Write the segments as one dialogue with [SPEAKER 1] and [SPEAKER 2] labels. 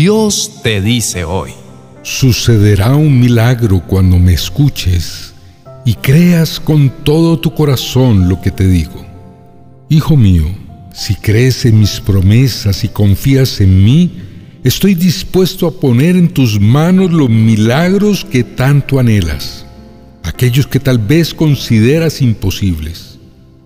[SPEAKER 1] Dios te dice hoy.
[SPEAKER 2] Sucederá un milagro cuando me escuches y creas con todo tu corazón lo que te digo. Hijo mío, si crees en mis promesas y confías en mí, estoy dispuesto a poner en tus manos los milagros que tanto anhelas, aquellos que tal vez consideras imposibles.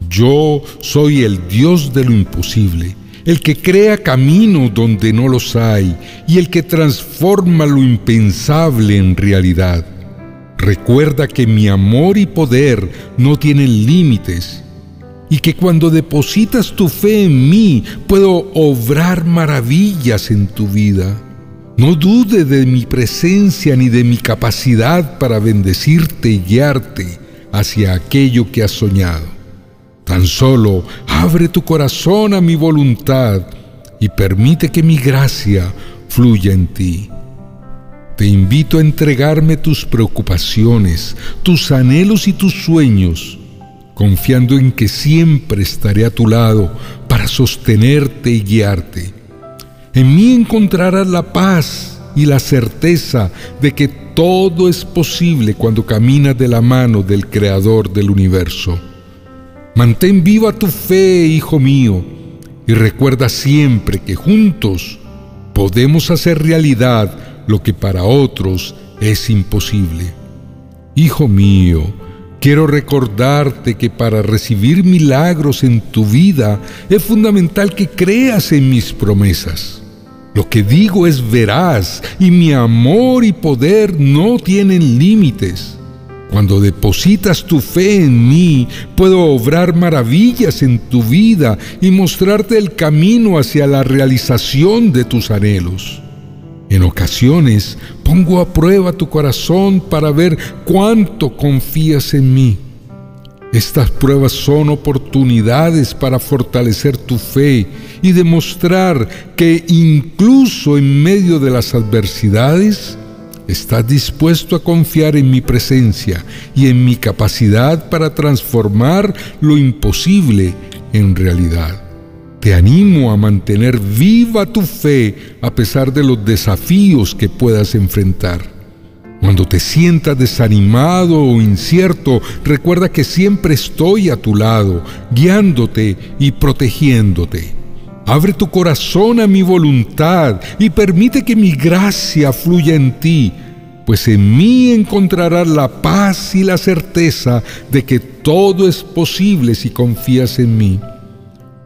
[SPEAKER 2] Yo soy el Dios de lo imposible el que crea caminos donde no los hay y el que transforma lo impensable en realidad. Recuerda que mi amor y poder no tienen límites y que cuando depositas tu fe en mí puedo obrar maravillas en tu vida. No dude de mi presencia ni de mi capacidad para bendecirte y guiarte hacia aquello que has soñado. Tan solo abre tu corazón a mi voluntad y permite que mi gracia fluya en ti. Te invito a entregarme tus preocupaciones, tus anhelos y tus sueños, confiando en que siempre estaré a tu lado para sostenerte y guiarte. En mí encontrarás la paz y la certeza de que todo es posible cuando caminas de la mano del Creador del universo. Mantén viva tu fe, hijo mío, y recuerda siempre que juntos podemos hacer realidad lo que para otros es imposible. Hijo mío, quiero recordarte que para recibir milagros en tu vida es fundamental que creas en mis promesas. Lo que digo es veraz y mi amor y poder no tienen límites. Cuando depositas tu fe en mí, puedo obrar maravillas en tu vida y mostrarte el camino hacia la realización de tus anhelos. En ocasiones pongo a prueba tu corazón para ver cuánto confías en mí. Estas pruebas son oportunidades para fortalecer tu fe y demostrar que incluso en medio de las adversidades, ¿Estás dispuesto a confiar en mi presencia y en mi capacidad para transformar lo imposible en realidad? Te animo a mantener viva tu fe a pesar de los desafíos que puedas enfrentar. Cuando te sientas desanimado o incierto, recuerda que siempre estoy a tu lado, guiándote y protegiéndote. Abre tu corazón a mi voluntad y permite que mi gracia fluya en ti, pues en mí encontrarás la paz y la certeza de que todo es posible si confías en mí.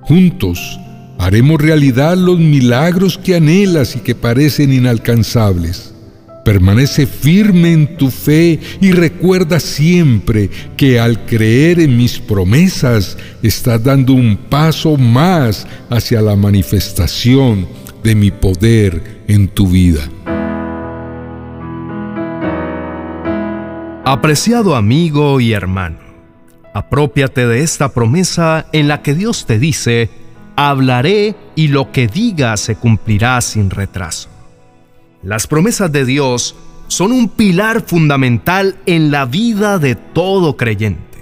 [SPEAKER 2] Juntos haremos realidad los milagros que anhelas y que parecen inalcanzables. Permanece firme en tu fe y recuerda siempre que al creer en mis promesas estás dando un paso más hacia la manifestación de mi poder en tu vida.
[SPEAKER 1] Apreciado amigo y hermano, apropiate de esta promesa en la que Dios te dice, hablaré y lo que diga se cumplirá sin retraso. Las promesas de Dios son un pilar fundamental en la vida de todo creyente.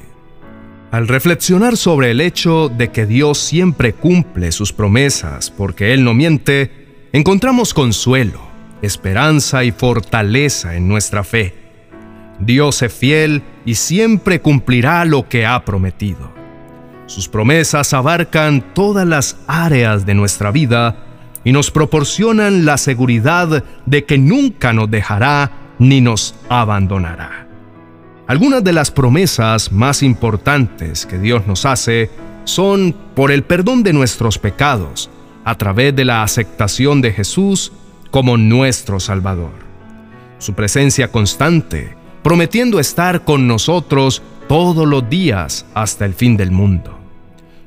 [SPEAKER 1] Al reflexionar sobre el hecho de que Dios siempre cumple sus promesas porque Él no miente, encontramos consuelo, esperanza y fortaleza en nuestra fe. Dios es fiel y siempre cumplirá lo que ha prometido. Sus promesas abarcan todas las áreas de nuestra vida y nos proporcionan la seguridad de que nunca nos dejará ni nos abandonará. Algunas de las promesas más importantes que Dios nos hace son por el perdón de nuestros pecados a través de la aceptación de Jesús como nuestro Salvador. Su presencia constante, prometiendo estar con nosotros todos los días hasta el fin del mundo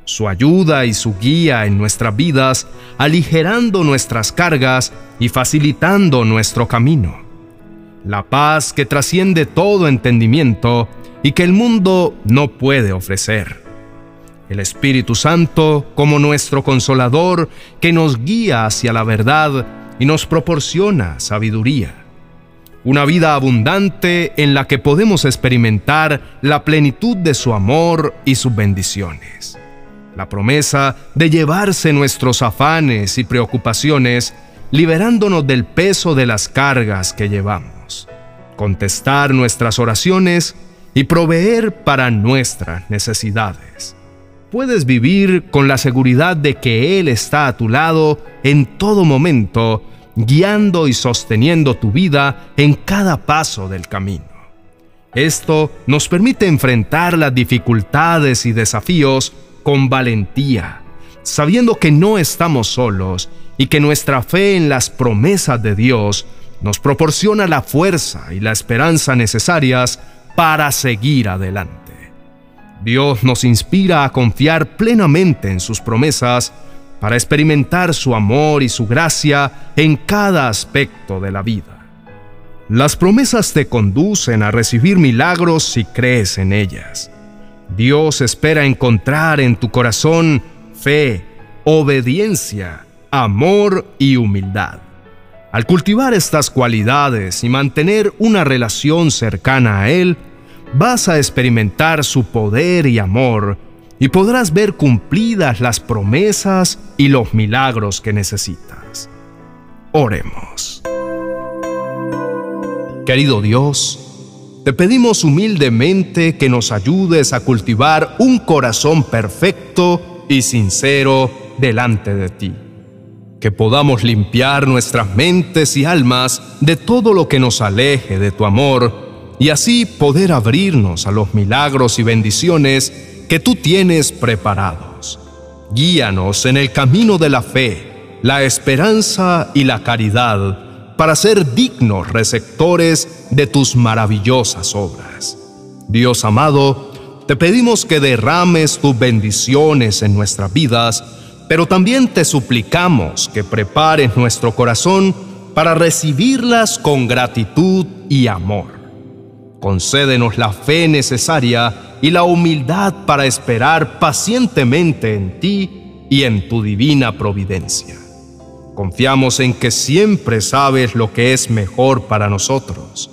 [SPEAKER 1] su ayuda y su guía en nuestras vidas, aligerando nuestras cargas y facilitando nuestro camino. La paz que trasciende todo entendimiento y que el mundo no puede ofrecer. El Espíritu Santo como nuestro consolador que nos guía hacia la verdad y nos proporciona sabiduría. Una vida abundante en la que podemos experimentar la plenitud de su amor y sus bendiciones la promesa de llevarse nuestros afanes y preocupaciones liberándonos del peso de las cargas que llevamos, contestar nuestras oraciones y proveer para nuestras necesidades. Puedes vivir con la seguridad de que Él está a tu lado en todo momento, guiando y sosteniendo tu vida en cada paso del camino. Esto nos permite enfrentar las dificultades y desafíos con valentía, sabiendo que no estamos solos y que nuestra fe en las promesas de Dios nos proporciona la fuerza y la esperanza necesarias para seguir adelante. Dios nos inspira a confiar plenamente en sus promesas para experimentar su amor y su gracia en cada aspecto de la vida. Las promesas te conducen a recibir milagros si crees en ellas. Dios espera encontrar en tu corazón fe, obediencia, amor y humildad. Al cultivar estas cualidades y mantener una relación cercana a Él, vas a experimentar su poder y amor y podrás ver cumplidas las promesas y los milagros que necesitas. Oremos. Querido Dios, te pedimos humildemente que nos ayudes a cultivar un corazón perfecto y sincero delante de ti. Que podamos limpiar nuestras mentes y almas de todo lo que nos aleje de tu amor y así poder abrirnos a los milagros y bendiciones que tú tienes preparados. Guíanos en el camino de la fe, la esperanza y la caridad para ser dignos receptores de tus maravillosas obras. Dios amado, te pedimos que derrames tus bendiciones en nuestras vidas, pero también te suplicamos que prepares nuestro corazón para recibirlas con gratitud y amor. Concédenos la fe necesaria y la humildad para esperar pacientemente en ti y en tu divina providencia. Confiamos en que siempre sabes lo que es mejor para nosotros.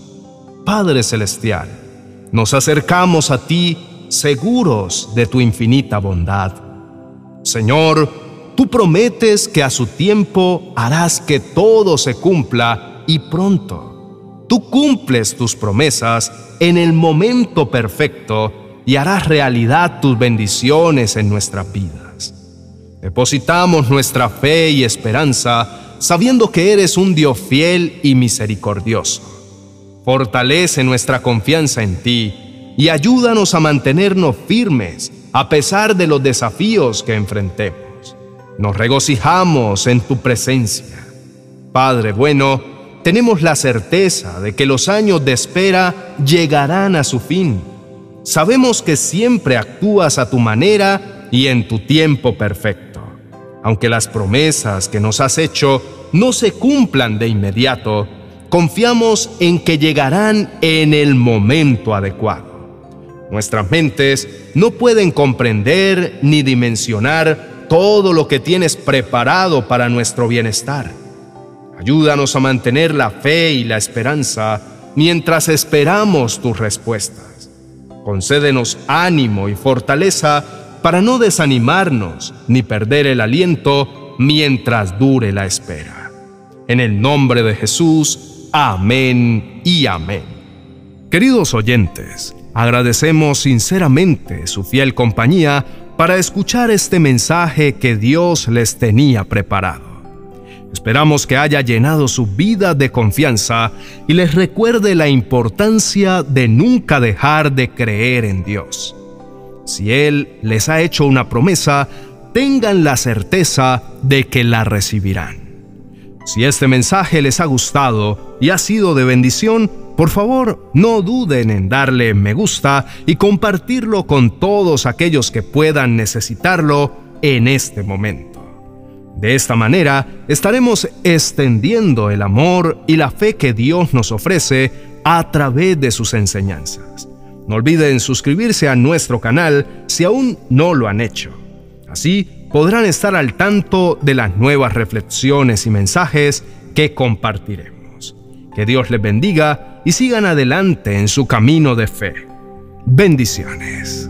[SPEAKER 1] Padre Celestial, nos acercamos a ti seguros de tu infinita bondad. Señor, tú prometes que a su tiempo harás que todo se cumpla y pronto. Tú cumples tus promesas en el momento perfecto y harás realidad tus bendiciones en nuestras vidas. Depositamos nuestra fe y esperanza sabiendo que eres un Dios fiel y misericordioso. Fortalece nuestra confianza en ti y ayúdanos a mantenernos firmes a pesar de los desafíos que enfrentemos. Nos regocijamos en tu presencia. Padre bueno, tenemos la certeza de que los años de espera llegarán a su fin. Sabemos que siempre actúas a tu manera y en tu tiempo perfecto. Aunque las promesas que nos has hecho no se cumplan de inmediato, confiamos en que llegarán en el momento adecuado. Nuestras mentes no pueden comprender ni dimensionar todo lo que tienes preparado para nuestro bienestar Ayúdanos a mantener la fe y la esperanza mientras esperamos tus respuestas. Concédenos ánimo y fortaleza para no desanimarnos ni perder el aliento mientras dure la espera. En el nombre de Jesús, amén y amén. Queridos oyentes, agradecemos sinceramente su fiel compañía para escuchar este mensaje que Dios les tenía preparado. Esperamos que haya llenado su vida de confianza y les recuerde la importancia de nunca dejar de creer en Dios. Si Él les ha hecho una promesa, tengan la certeza de que la recibirán. Si este mensaje les ha gustado y ha sido de bendición, por favor no duden en darle me gusta y compartirlo con todos aquellos que puedan necesitarlo en este momento. De esta manera estaremos extendiendo el amor y la fe que Dios nos ofrece a través de sus enseñanzas. No olviden suscribirse a nuestro canal si aún no lo han hecho. Así podrán estar al tanto de las nuevas reflexiones y mensajes que compartiremos. Que Dios les bendiga y sigan adelante en su camino de fe. Bendiciones.